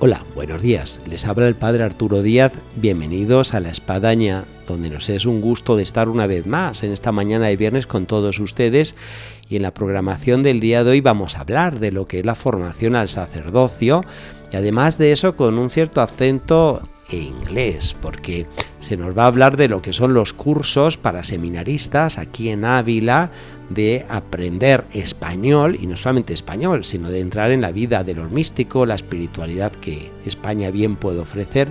Hola, buenos días. Les habla el Padre Arturo Díaz. Bienvenidos a La Espadaña, donde nos es un gusto de estar una vez más en esta mañana de viernes con todos ustedes. Y en la programación del día de hoy vamos a hablar de lo que es la formación al sacerdocio y además de eso con un cierto acento inglés, porque se nos va a hablar de lo que son los cursos para seminaristas aquí en Ávila, de aprender español, y no solamente español, sino de entrar en la vida de los místicos, la espiritualidad que España bien puede ofrecer,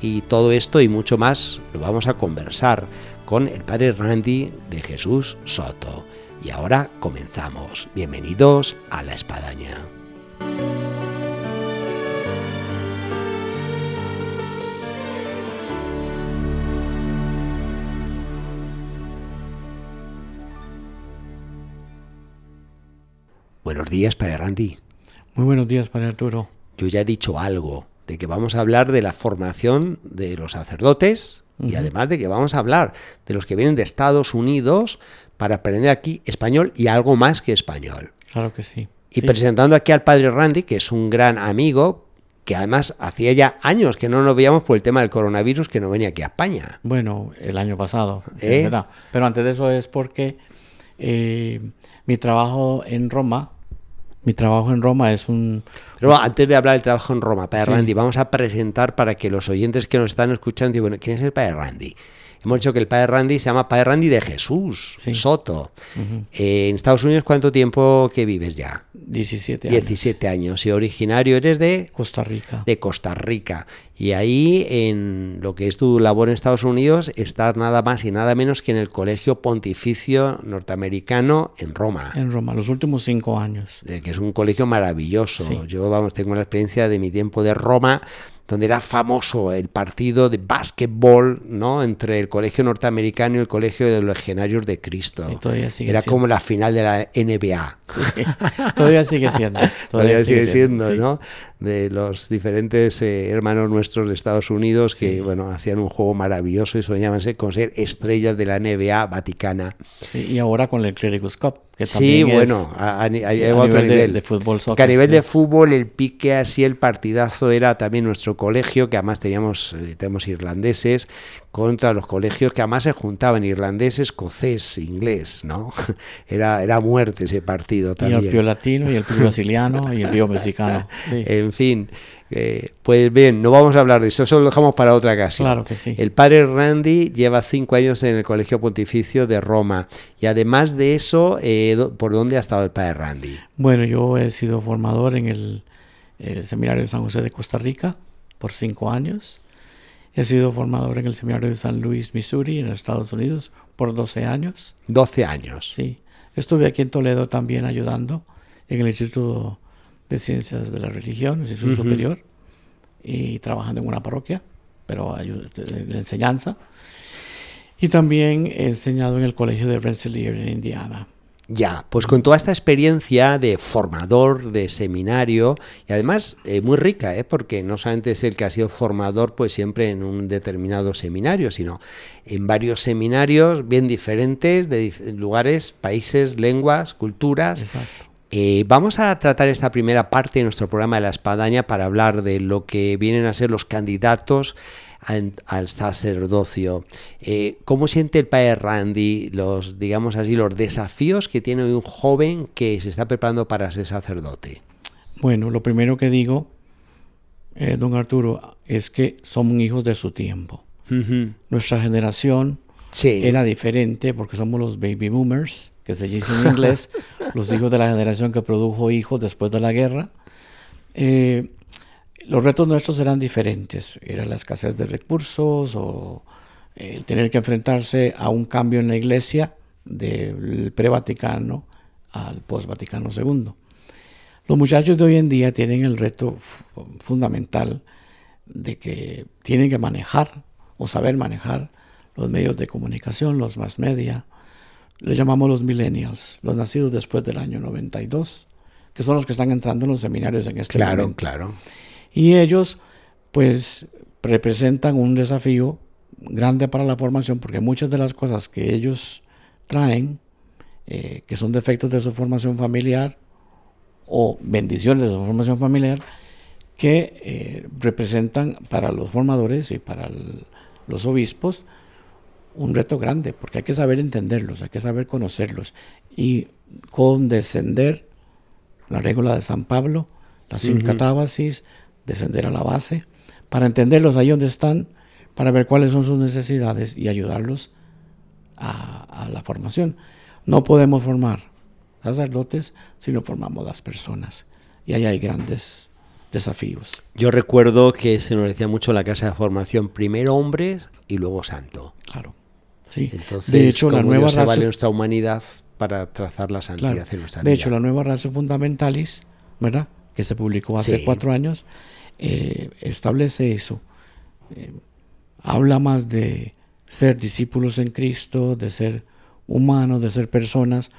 y todo esto y mucho más lo vamos a conversar con el padre Randy de Jesús Soto. Y ahora comenzamos. Bienvenidos a la espadaña. Buenos días, Padre Randy. Muy buenos días, Padre Arturo. Yo ya he dicho algo de que vamos a hablar de la formación de los sacerdotes y además de que vamos a hablar de los que vienen de Estados Unidos para aprender aquí español y algo más que español. Claro que sí. Y Sí. presentando aquí al Padre Randy, que es un gran amigo, que además hacía ya años que no nos veíamos por el tema del coronavirus, que no venía aquí a España. Bueno, el año pasado, ¿Eh? es verdad. Pero antes de eso es porque eh, mi trabajo en Roma, mi trabajo en Roma es un... Pero bueno, antes de hablar del trabajo en Roma, Padre Sí. Randy, vamos a presentar para que los oyentes que nos están escuchando digan, bueno, ¿quién es el Padre Randy? Hemos dicho que el Padre Randy se llama Padre Randy de Jesús, Sí. Soto. Eh, en Estados Unidos, ¿cuánto tiempo que vives ya? 17 años. 17 años. Y originario eres de, Costa Rica. de Costa Rica. Y ahí, en lo que es tu labor en Estados Unidos, estás nada más y nada menos que en el Colegio Pontificio Norteamericano en Roma. En Roma, los últimos cinco años. eh, que es un colegio maravilloso. Sí. Yo, vamos, tengo la experiencia de mi tiempo de Roma, donde era famoso el partido de básquetbol, ¿no? Entre el colegio norteamericano y el colegio de los legionarios de Cristo. Sí, todavía sigue era siendo. como la final de la NBA. Todavía sigue siendo. Todavía sigue siendo. De los diferentes eh, hermanos nuestros de Estados Unidos que, bueno, hacían un juego maravilloso y soñaban con ser estrellas de la NBA vaticana. Sí, y ahora con el Clericus Cup, que Sí, también bueno, a, a- a- a otro nivel de- nivel. de fútbol, Que a soccer, nivel sí. de fútbol, el pique así, el partidazo era también nuestro colegio, que además teníamos, eh, tenemos irlandeses, contra los colegios que además se juntaban, irlandés, escocés, inglés, ¿no? Era, era muerte ese partido y el también. pío latino, y el pío brasiliano, y el pío mexicano. Sí, En fin, eh, pues bien, no vamos a hablar de eso, eso lo dejamos para otra ocasión. claro que sí. El padre Randy lleva cinco años en el Colegio Pontificio de Roma y además de eso, eh, ¿por dónde ha estado el padre Randy? Bueno, yo he sido formador en el, el Seminario de San José de Costa Rica por cinco años. He sido formador en el Seminario de San Luis, Missouri, en Estados Unidos, por 12 años. 12 años. Sí. Estuve aquí en Toledo también ayudando en el Instituto de Ciencias de la Religión, el Instituto Superior, y trabajando en una parroquia, pero ayu- en la enseñanza. Y también he enseñado en el Colegio de Rensselaer en Indiana. Ya, pues con toda esta experiencia de formador, de seminario, y además eh, muy rica, ¿eh? porque no solamente es el que ha sido formador pues siempre en un determinado seminario, sino en varios seminarios bien diferentes, de dif- lugares, países, lenguas, culturas. Exacto. Eh, vamos a tratar esta primera parte de nuestro programa de la espadaña para hablar de lo que vienen a ser los candidatos al, al sacerdocio. Eh, ¿Cómo siente el padre Randy los, digamos así, los desafíos que tiene un joven que se está preparando para ser sacerdote? Bueno, lo primero que digo, eh, don Arturo, es que somos hijos de su tiempo. Nuestra generación Sí. era diferente porque somos los baby boomers, que se dice en inglés, los hijos de la generación que produjo hijos después de la guerra. Eh, los retos nuestros eran diferentes. Era la escasez de recursos o el tener que enfrentarse a un cambio en la iglesia del pre-Vaticano al post-Vaticano II. Los muchachos de hoy en día tienen el reto fu- fundamental de que tienen que manejar o saber manejar los medios de comunicación, los más media. Le llamamos los millennials, los nacidos después del año 92, que son los que están entrando en los seminarios en este claro, momento. Claro, Y ellos, pues, representan un desafío grande para la formación porque muchas de las cosas que ellos traen, eh, que son defectos de su formación familiar o bendiciones de su formación familiar, que eh, representan para los formadores y para los obispos un reto grande, porque hay que saber entenderlos, hay que saber conocerlos y condescender, la regla de San Pablo, la simcatábasis, descender a la base, para entenderlos ahí donde están, para ver cuáles son sus necesidades y ayudarlos a, a la formación. No podemos formar sacerdotes si no formamos las personas. Y ahí hay grandes desafíos. Yo recuerdo que se nos decía mucho en la casa de formación, primero hombres y luego santo. Claro. Sí. Entonces, de hecho, la nueva raza, vale nuestra humanidad para trazar la santidad claro, en nuestra de hecho, la nueva raza fundamentalis, ¿verdad? Que se publicó hace Sí. cuatro años, eh, establece eso. Eh, habla más de ser discípulos en Cristo, de ser humanos, de ser personas,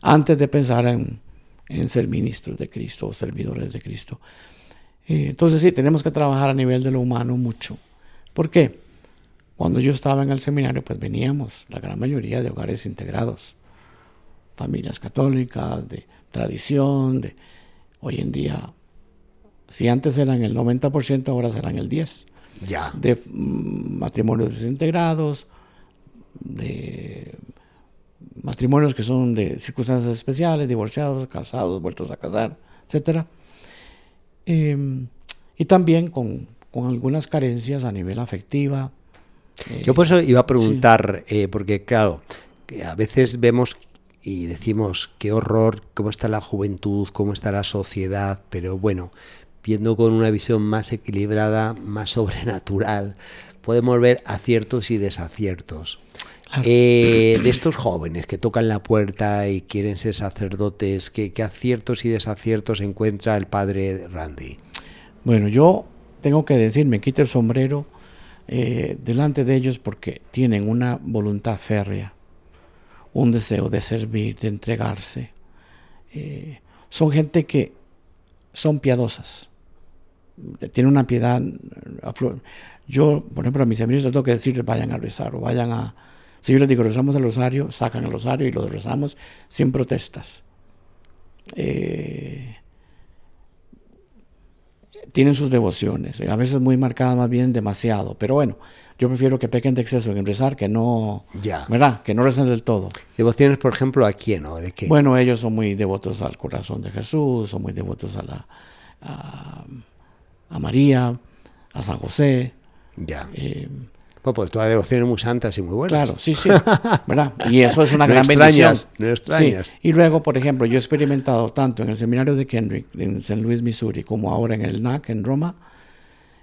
antes de pensar en, en ser ministros de Cristo o servidores de Cristo. Eh, entonces sí, tenemos que trabajar a nivel de lo humano mucho. ¿Por qué? Cuando yo estaba en el seminario, pues veníamos, la gran mayoría de hogares integrados, familias católicas, de tradición, de hoy en día, si antes eran el 90%, ahora serán el 10%, Ya. de mm, matrimonios desintegrados, de matrimonios que son de circunstancias especiales, divorciados, casados, vueltos a casar, etcétera. Eh, y también con, con algunas carencias a nivel afectiva. Yo por eso iba a preguntar, eh, porque claro, que a veces vemos y decimos qué horror, cómo está la juventud, cómo está la sociedad, pero bueno, viendo con una visión más equilibrada, más sobrenatural, podemos ver aciertos y desaciertos. Claro. Eh, de estos jóvenes que tocan la puerta y quieren ser sacerdotes, ¿qué, qué aciertos y desaciertos encuentra el padre Randy? Bueno, yo tengo que decir, me quito el sombrero eh, delante de ellos porque tienen una voluntad férrea, un deseo de servir, de entregarse. Eh, son gente que son piadosas, tienen una piedad. aflu- Yo, por ejemplo, a mis amigos les tengo que decirles vayan a rezar o vayan a... Si yo les digo rezamos el rosario, sacan el rosario y lo rezamos sin protestas. Eh, tienen sus devociones, a veces muy marcadas más bien demasiado, pero bueno, yo prefiero que pequen de exceso en rezar que no, Ya. ¿verdad? Que no recen del todo. Devociones, por ejemplo, ¿a quién o de qué? Bueno, ellos son muy devotos al corazón de Jesús, son muy devotos a la a, a María, a San José. ya. eh, Bueno, pues todas las devociones muy santas y muy buenas. Claro, sí, sí, ¿verdad? Y eso es una No gran extrañas, bendición. no extrañas. Sí. Y luego, por ejemplo, yo he experimentado tanto en el seminario de Kendrick en San Luis, Missouri, como ahora en el NAC en Roma,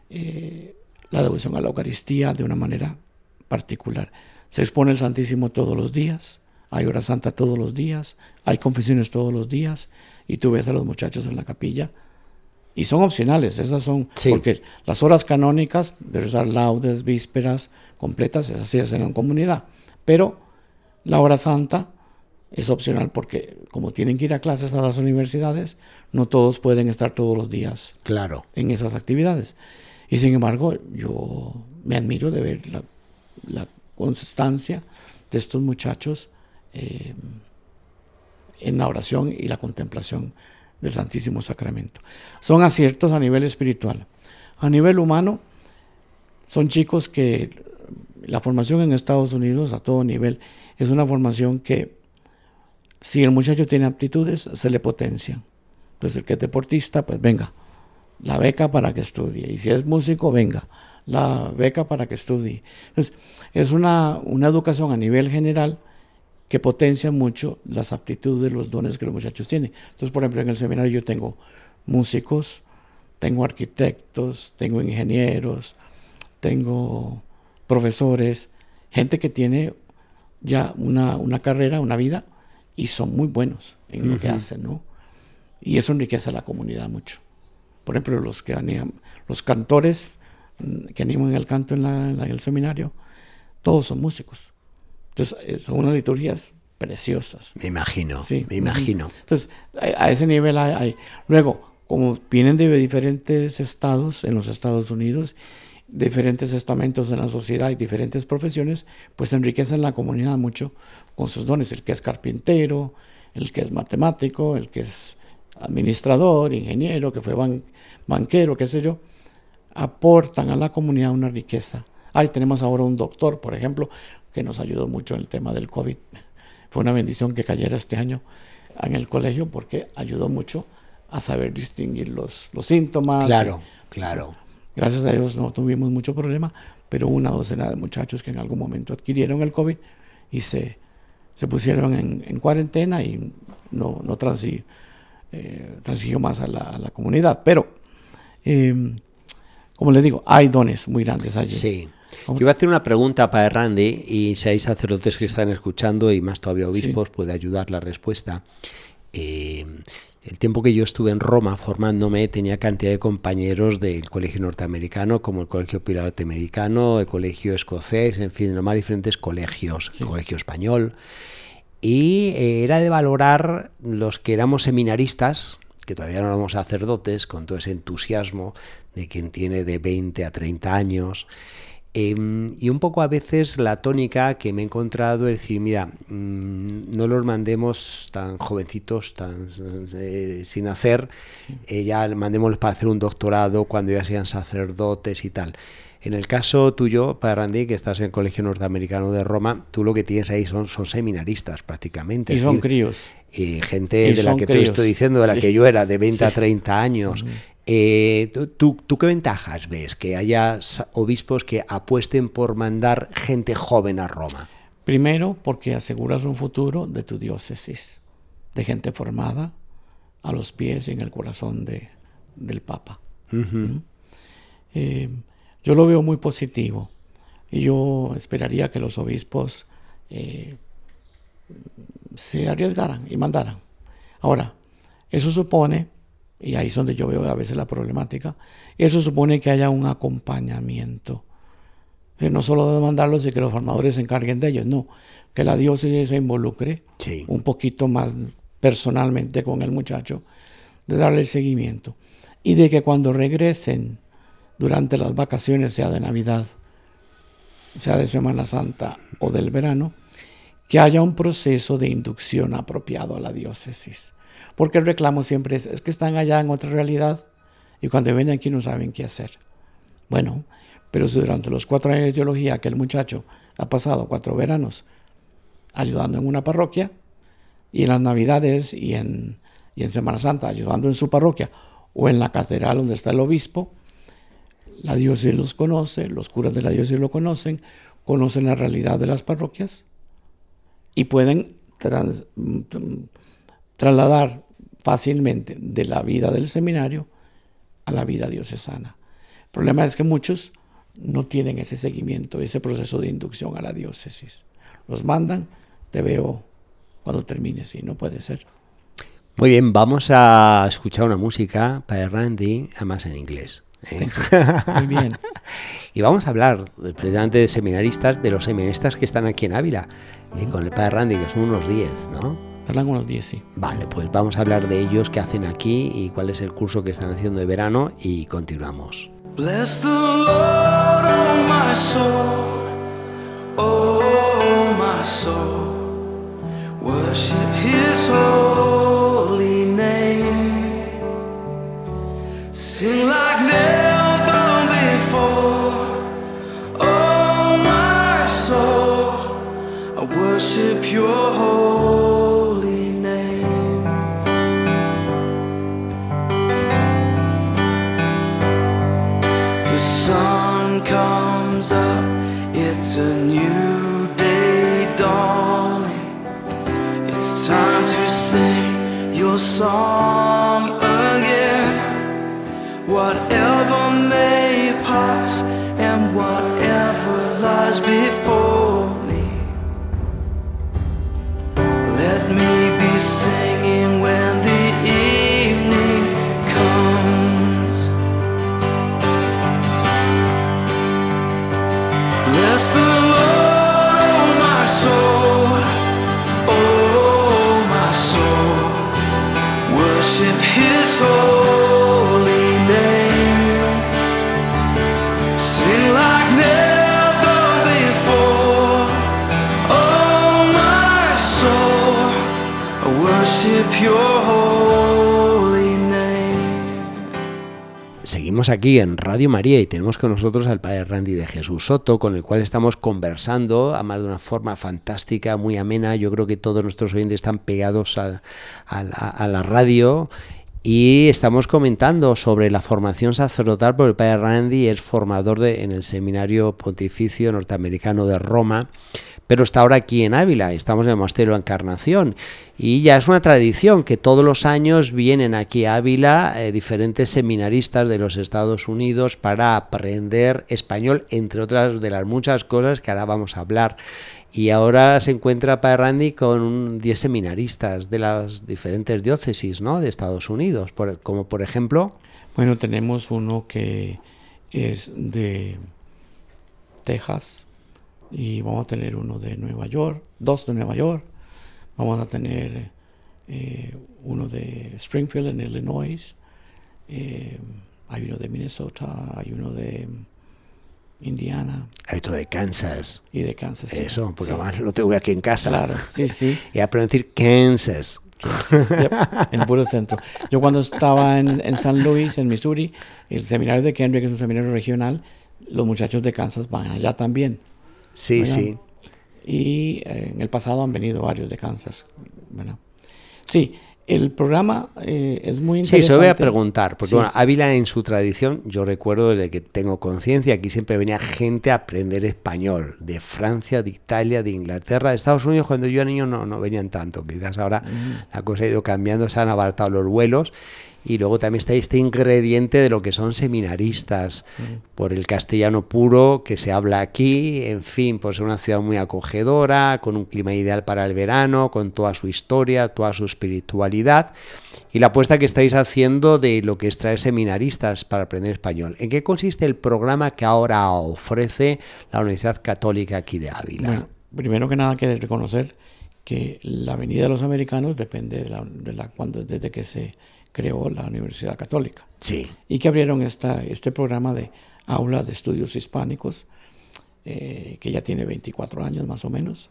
eh, la devoción a la Eucaristía de una manera particular. Se expone el Santísimo todos los días, hay hora santa todos los días, hay confesiones todos los días, y tú ves a los muchachos en la capilla y son opcionales, esas son, Sí. porque las horas canónicas de rezar laudes, vísperas, completas, esas sí hacen en comunidad. Pero la hora santa es opcional porque como tienen que ir a clases a las universidades, no todos pueden estar todos los días Claro. en esas actividades. Y sin embargo, yo me admiro de ver la, la constancia de estos muchachos eh, en la oración y la contemplación del Santísimo Sacramento. Son aciertos a nivel espiritual. A nivel humano, son chicos que la formación en Estados Unidos a todo nivel es una formación que si el muchacho tiene aptitudes, se le potencia. Entonces el que es deportista, pues venga, la beca para que estudie. Y si es músico, venga, la beca para que estudie. Entonces, es una, una educación a nivel general que potencia mucho las aptitudes, los dones que los muchachos tienen. Entonces, por ejemplo, en el seminario yo tengo músicos, tengo arquitectos, tengo ingenieros, tengo profesores, gente que tiene ya una, una carrera, una vida, y son muy buenos en lo que hacen, ¿no? Y eso enriquece a la comunidad mucho. Por ejemplo, los que animan, los cantores mm, que animan el canto en, la- en la- en el seminario, todos son músicos. Entonces, eh, son unas liturgias preciosas. Me imagino, Sí. me imagino. Entonces, a, a ese nivel hay, hay- Luego, como vienen de diferentes estados en los Estados Unidos, diferentes estamentos en la sociedad y diferentes profesiones, pues enriquecen la comunidad mucho con sus dones. El que es carpintero, el que es matemático, el que es administrador, ingeniero, que fue ban- banquero, qué sé yo, aportan a la comunidad una riqueza. Ahí tenemos ahora un doctor, por ejemplo, que nos ayudó mucho en el tema del COVID. Fue una bendición que cayera este año en el colegio porque ayudó mucho a saber distinguir los, los síntomas. Claro, claro. Gracias a Dios no tuvimos mucho problema, pero una docena de muchachos que en algún momento adquirieron el COVID y se, se pusieron en, en cuarentena y no, no transi- eh, transiguió más a la, a la comunidad. Pero, eh, como les digo, hay dones muy grandes allí. Sí. Yo iba a hacer una pregunta para Randy y si hay sacerdotes que están escuchando y más todavía obispos puede ayudar la respuesta. Eh, el tiempo que yo estuve en Roma formándome tenía cantidad de compañeros del colegio norteamericano como el colegio pilar norteamericano, el colegio escocés, en fin, los más diferentes colegios, el colegio español. Y eh, era de valorar los que éramos seminaristas, que todavía no éramos sacerdotes, con todo ese entusiasmo de quien tiene de 20 a 30 años. Em, y un poco a veces la tónica que me he encontrado es decir, mira, mm, no los mandemos tan jovencitos, tan eh, sin hacer, eh, ya mandémoslos para hacer un doctorado cuando ya sean sacerdotes y tal. En el caso tuyo, para Randy, que estás en el Colegio Norteamericano de Roma, tú lo que tienes ahí son, son seminaristas prácticamente. Y son decir, críos. eh, gente Y de la que te estoy diciendo, de la Sí. que yo era, de 20 a Sí. 30 años. Eh, ¿tú- qué ventajas ves que haya obispos que apuesten por mandar gente joven a Roma? Primero, porque aseguras un futuro de tu diócesis, de gente formada a los pies y en el corazón de, del Papa. ¿Mm? Eh, yo lo veo muy positivo y yo esperaría que los obispos eh, se arriesgaran y mandaran. Ahora, eso supone, y ahí es donde yo veo a veces la problemática, eso supone que haya un acompañamiento no solo de mandarlos y que los formadores se encarguen de ellos, no, que la diócesis se involucre Sí. un poquito más personalmente con el muchacho, de darle seguimiento y de que cuando regresen durante las vacaciones, sea de Navidad, sea de Semana Santa o del verano, que haya un proceso de inducción apropiado a la diócesis. Porque el reclamo siempre es, es que están allá en otra realidad y cuando vienen aquí no saben qué hacer. Bueno, pero si durante los cuatro años de teología que el muchacho ha pasado cuatro veranos ayudando en una parroquia y en las navidades y en, y en Semana Santa ayudando en su parroquia o en la catedral donde está el obispo, la diócesis los conoce, los curas de la diócesis lo conocen, conocen la realidad de las parroquias y pueden trans- trasladar fácilmente de la vida del seminario a la vida diocesana. El problema es que muchos no tienen ese seguimiento, ese proceso de inducción a la diócesis. Los mandan, te veo cuando termines y no puede ser. Muy bien, vamos a escuchar una música para Randy, además en inglés. ¿eh? Muy bien. Y vamos a hablar precisamente de seminaristas, de los seminaristas que están aquí en Ávila, eh, con el padre Randy, que son unos 10, ¿no? Tardan unos 10, sí. Vale, pues vamos a hablar de ellos, qué hacen aquí y cuál es el curso que están haciendo de verano y continuamos. Bless the Lord, oh my soul, oh my soul. Worship His holy name. Sing like never before, oh my soul. I worship Your holy song Aquí en Radio María y tenemos con nosotros al padre Randy de Jesús Soto, con el cual estamos conversando, además de una forma fantástica, muy amena. Yo creo que todos nuestros oyentes están pegados a, a la radio y estamos comentando sobre la formación sacerdotal, porque el padre Randy es formador de, en el Seminario Pontificio Norteamericano de Roma, pero está ahora aquí en Ávila, estamos en el Monasterio de la Encarnación, y ya es una tradición que todos los años vienen aquí a Ávila eh, diferentes seminaristas de los Estados Unidos para aprender español, entre otras de las muchas cosas que ahora vamos a hablar. Y ahora se encuentra Padre Randy con un 10 seminaristas de las diferentes diócesis ¿no? de Estados Unidos, como por ejemplo... Bueno, tenemos uno que es de Texas y vamos a tener uno de Nueva York, dos de Nueva York, vamos a tener eh, uno de Springfield en Illinois, eh, hay uno de Minnesota, hay uno de Indiana Esto de Kansas, y de Kansas. Eso, porque Sí, además lo tengo aquí en casa. Claro, sí, sí. Y a decir Kansas. Yep, en el puro centro. Yo cuando estaba en, en San Luis, en Missouri, el seminario de Kendrick es un seminario regional, los muchachos de Kansas van allá también. Sí, Bueno, sí. Y eh, en el pasado han venido varios de Kansas. ¿verdad? Sí, el programa eh, es muy Sí, interesante. se lo voy a preguntar, porque Sí. bueno, Ávila en su tradición, yo recuerdo desde que tengo conciencia, aquí siempre venía gente a aprender español, de Francia, de Italia, de Inglaterra, de Estados Unidos, cuando yo era niño no, no venían tanto, quizás ahora la cosa ha ido cambiando, se han abartado los vuelos, y luego también está este ingrediente de lo que son seminaristas, por el castellano puro que se habla aquí, en fin, por ser una ciudad muy acogedora, con un clima ideal para el verano, con toda su historia, toda su espiritualidad, y la apuesta que estáis haciendo de lo que es traer seminaristas para aprender español. ¿En qué consiste el programa que ahora ofrece la Universidad Católica aquí de Ávila? Bueno, primero que nada que reconocer que la venida de los americanos depende de la, de la- cuando, desde que se creó la Universidad Católica. sí, y que abrieron esta, este programa de aula de estudios hispánicos, eh, que ya tiene 24 años más o menos.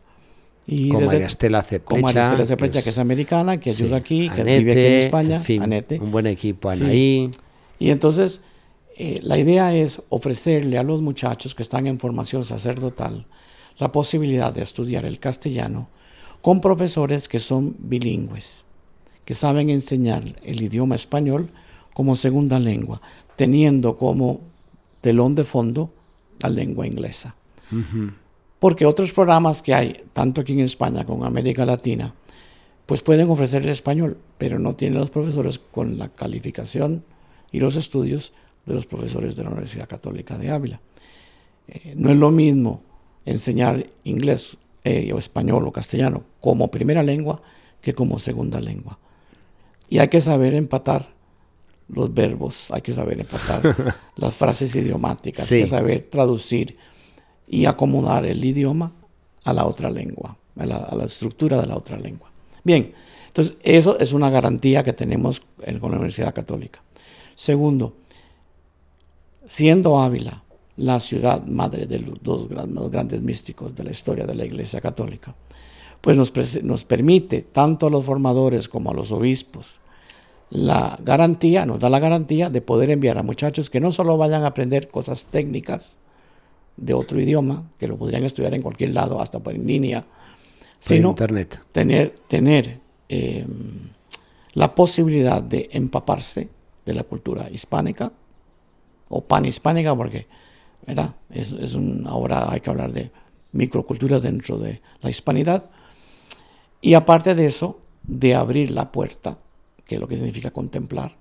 Y con desde- María Estela Ceplecha. con María Estela Ceplecha, pues, que es americana, que sí, ayuda aquí, que Anete, vive aquí en España, en fin, Anete. un buen equipo, Sí. Anaí. Y entonces, eh, la idea es ofrecerle a los muchachos que están en formación sacerdotal la posibilidad de estudiar el castellano con profesores que son bilingües, que saben enseñar el idioma español como segunda lengua, teniendo como telón de fondo la lengua inglesa. Porque otros programas que hay, tanto aquí en España como en América Latina, pues pueden ofrecer el español, pero no tienen los profesores con la calificación y los estudios de los profesores de la Universidad Católica de Ávila. Eh, no es lo mismo enseñar inglés eh, o español o castellano como primera lengua que como segunda lengua. Y hay que saber empatar los verbos, hay que saber empatar las frases idiomáticas, hay que saber traducir y acomodar el idioma a la otra lengua, a la, a la estructura de la otra lengua. Bien, entonces eso es una garantía que tenemos en- con la Universidad Católica. Segundo, siendo Ávila la ciudad madre de los dos gran- grandes místicos de la historia de la Iglesia Católica, pues nos, nos permite tanto a los formadores como a los obispos la garantía, nos da la garantía de poder enviar a muchachos que no solo vayan a aprender cosas técnicas de otro idioma, que lo podrían estudiar en cualquier lado, hasta por en línea, sino internet. tener, tener eh, la posibilidad de empaparse de la cultura hispánica o panhispánica, porque ¿verdad? Es, es un, ahora hay que hablar de microcultura dentro de la hispanidad. Y aparte de eso, de abrir la puerta, que es lo que significa contemplar,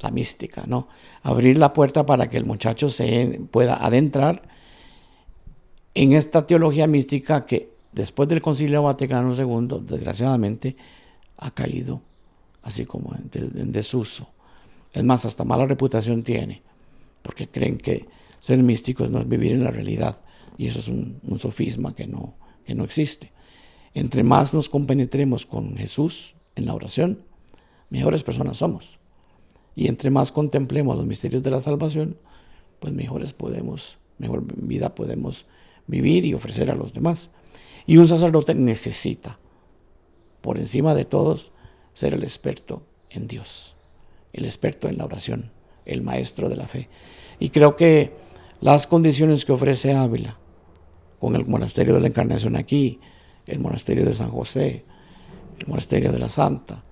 la mística, ¿no? Abrir la puerta para que el muchacho se pueda adentrar en esta teología mística que después del Concilio Vaticano II, desgraciadamente, ha caído así como en, de- en desuso. Es más, hasta mala reputación tiene, porque creen que ser místicos no es vivir en la realidad, y eso es un, un sofisma que no, que no existe. Entre más nos compenetremos con Jesús en la oración, mejores personas somos. Y entre más contemplemos los misterios de la salvación, pues mejores podemos, mejor vida podemos vivir y ofrecer a los demás. Y un sacerdote necesita, por encima de todos, ser el experto en Dios, el experto en la oración, el maestro de la fe. Y creo que las condiciones que ofrece Ávila, con el monasterio de la Encarnación aquí, el monasterio de San José, el monasterio de la Santa,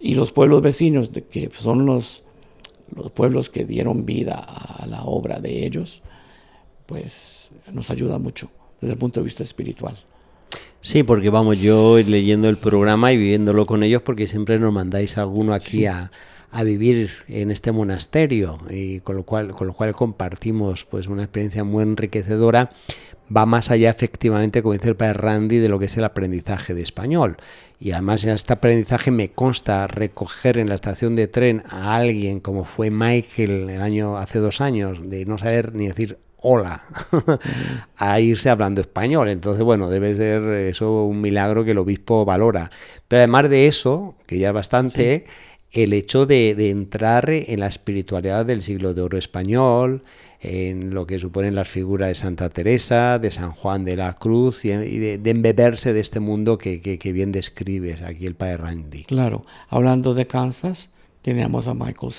y los pueblos vecinos, que son los, los pueblos que dieron vida a la obra de ellos, pues nos ayuda mucho desde el punto de vista espiritual. Sí, porque vamos, yo leyendo el programa y viviéndolo con ellos, porque siempre nos mandáis alguno aquí a, a, vivir en este monasterio, y con lo cual, con lo cual compartimos pues una experiencia muy enriquecedora. Va más allá, efectivamente, como dice el padre Randy, de lo que es el aprendizaje de español. Y además en este aprendizaje me consta recoger en la estación de tren a alguien como fue Michael el año hace dos años, de no saber ni decir hola a irse hablando español. Entonces, bueno, debe ser eso un milagro que el obispo valora. Pero además de eso, que ya es bastante, el hecho de, entrar en la espiritualidad del siglo de oro español, en lo que suponen las figuras de Santa Teresa, de San Juan de la Cruz, y, de, embeberse de este mundo que, bien describes aquí el padre Randy. Claro, hablando de Kansas, teníamos a Michael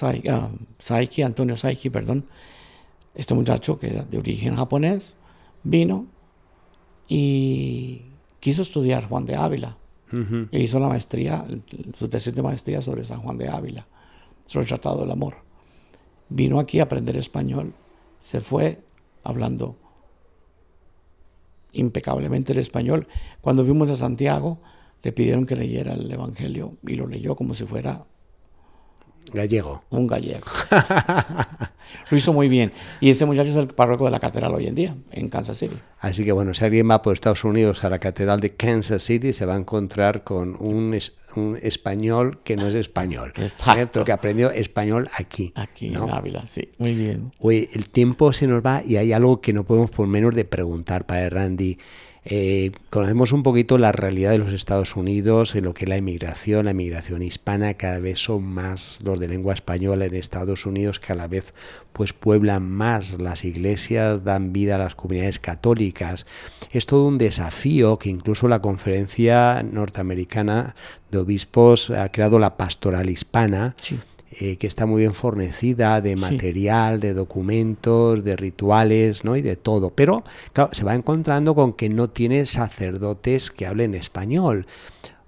Saiki, Antonio Saiki, perdón, este muchacho que de origen japonés vino y quiso estudiar Juan de Ávila. E hizo la maestría, su tesis de maestría sobre San Juan de Ávila, sobre el Tratado del Amor. Vino aquí a aprender español, se fue hablando impecablemente el español. Cuando fuimos a Santiago, le pidieron que leyera el Evangelio y lo leyó como si fuera Gallego. Un gallego. Lo hizo muy bien. Y ese muchacho es el párroco de la catedral hoy en día, en Kansas City. Así que bueno, si alguien va por Estados Unidos a la catedral de Kansas City, se va a encontrar con un, un español que no es español. ¿eh? Exacto. Que aprendió español aquí. Aquí en Ávila, sí. Muy bien. Oye, el tiempo se nos va y hay algo que no podemos por menos de preguntar, para Randy. Eh, conocemos un poquito la realidad de los Estados Unidos en lo que es la inmigración, la inmigración hispana, cada vez son más los de lengua española en Estados Unidos, cada vez pues pueblan más las iglesias, dan vida a las comunidades católicas. Es todo un desafío que incluso la conferencia norteamericana de obispos ha creado la pastoral hispana. Eh, que está muy bien fornecida de material, de documentos, de rituales, ¿no? Y de todo. Pero, claro, se va encontrando con que no tiene sacerdotes que hablen español.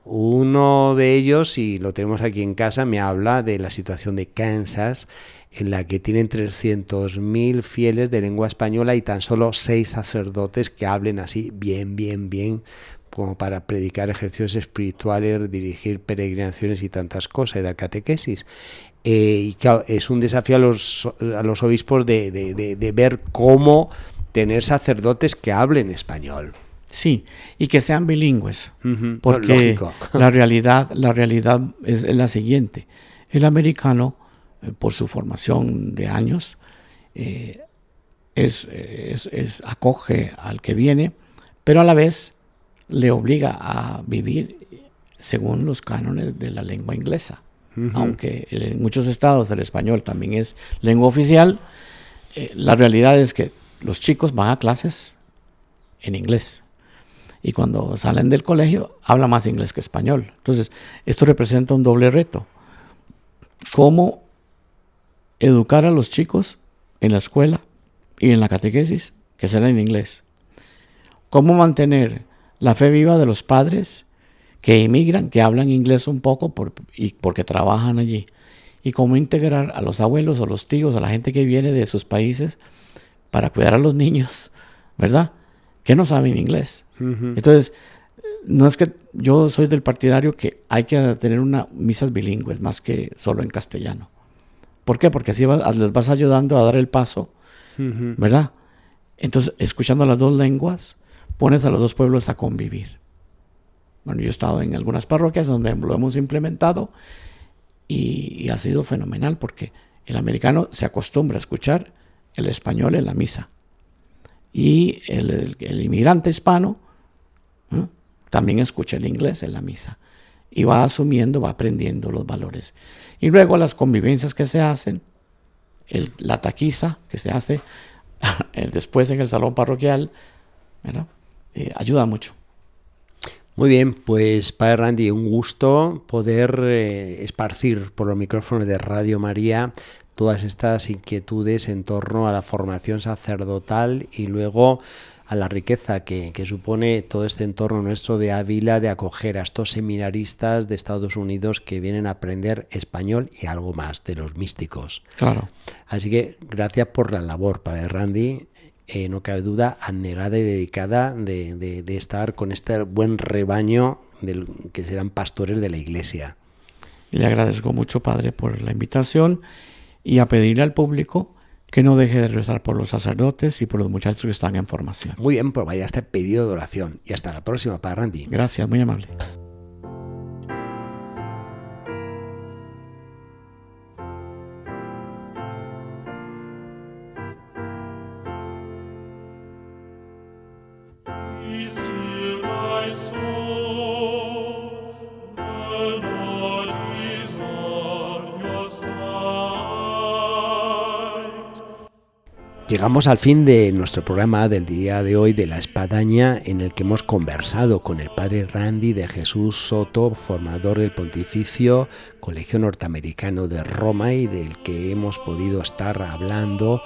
Uno de ellos, y lo tenemos aquí en casa, me habla de la situación de Kansas, en la que tienen 300.000 fieles de lengua española y tan solo seis sacerdotes que hablen así bien, bien, bien como para predicar ejercicios espirituales, dirigir peregrinaciones y tantas cosas, y dar catequesis. Eh, y claro, es un desafío a los, a los obispos de, de, ver cómo tener sacerdotes que hablen español. Sí, y que sean bilingües, porque la realidad, la realidad es, la siguiente. El americano, eh, por su formación de años, eh, es, es, es, acoge al que viene, pero a la vez le obliga a vivir según los cánones de la lengua inglesa aunque en muchos estados el español también es lengua oficial, eh, la realidad es que los chicos van a clases en inglés. Y cuando salen del colegio, hablan más inglés que español. Entonces, esto representa un doble reto. ¿Cómo educar a los chicos en la escuela y en la catequesis que será en inglés? ¿Cómo mantener la fe viva de los padres que emigran, que hablan inglés un poco por, y porque trabajan allí. Y cómo integrar a los abuelos o los tíos, a la gente que viene de sus países para cuidar a los niños, ¿verdad? Que no saben inglés. Entonces, no es que yo soy del partidario que hay que tener una misas bilingües más que solo en castellano. ¿Por qué? Porque así les vas ayudando a dar el paso, ¿verdad? Entonces, escuchando las dos lenguas, pones a los dos pueblos a convivir. Bueno, yo he estado en algunas parroquias donde lo hemos implementado y, ha sido fenomenal porque el americano se acostumbra a escuchar el español en la misa. Y el, inmigrante hispano también escucha el inglés en la misa. Y va asumiendo, va aprendiendo los valores. Y luego las convivencias que se hacen, la taquiza que se hace después en el salón parroquial, eh, ayuda mucho. Muy bien, pues Padre Randy, un gusto poder eh, esparcir por los micrófonos de Radio María todas estas inquietudes en torno a la formación sacerdotal y luego a la riqueza que, supone todo este entorno nuestro de Ávila de acoger a estos seminaristas de Estados Unidos que vienen a aprender español y algo más de los místicos. Claro. Así que gracias por la labor, Padre Randy. Eh, no cabe duda, abnegada y dedicada de, de, estar con este buen rebaño del, que serán pastores de la iglesia. Le agradezco mucho, Padre, por la invitación y a pedirle al público que no deje de rezar por los sacerdotes y por los muchachos que están en formación. Muy bien, pues vaya este pedido de oración. Y hasta la próxima, Padre Randy. Gracias, muy amable. Llegamos al fin de nuestro programa del día de hoy de la espadaña en el que hemos conversado con el padre Randy de Jesús Soto, formador del Pontificio Colegio Norteamericano de Roma y del que hemos podido estar hablando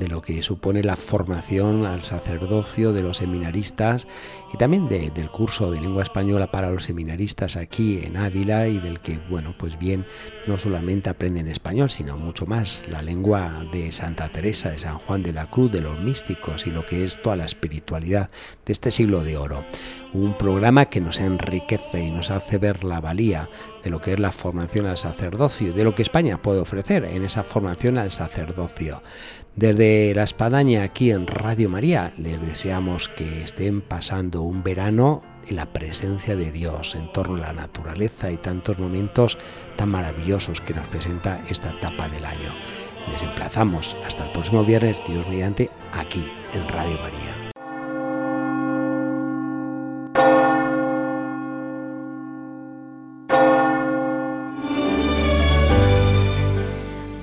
de lo que supone la formación al sacerdocio de los seminaristas y también del curso de lengua española para los seminaristas aquí en Ávila y del que, bueno, pues bien, no solamente aprenden español, sino mucho más, la lengua de Santa Teresa, de San Juan de la Cruz, de los místicos y lo que es toda la espiritualidad de este siglo de oro. Un programa que nos enriquece y nos hace ver la valía de lo que es la formación al sacerdocio y de lo que España puede ofrecer en esa formación al sacerdocio. Desde la espadaña aquí en Radio María les deseamos que estén pasando un verano en la presencia de Dios, en torno a la naturaleza y tantos momentos tan maravillosos que nos presenta esta etapa del año. Les emplazamos hasta el próximo viernes, Dios mediante, aquí en Radio María.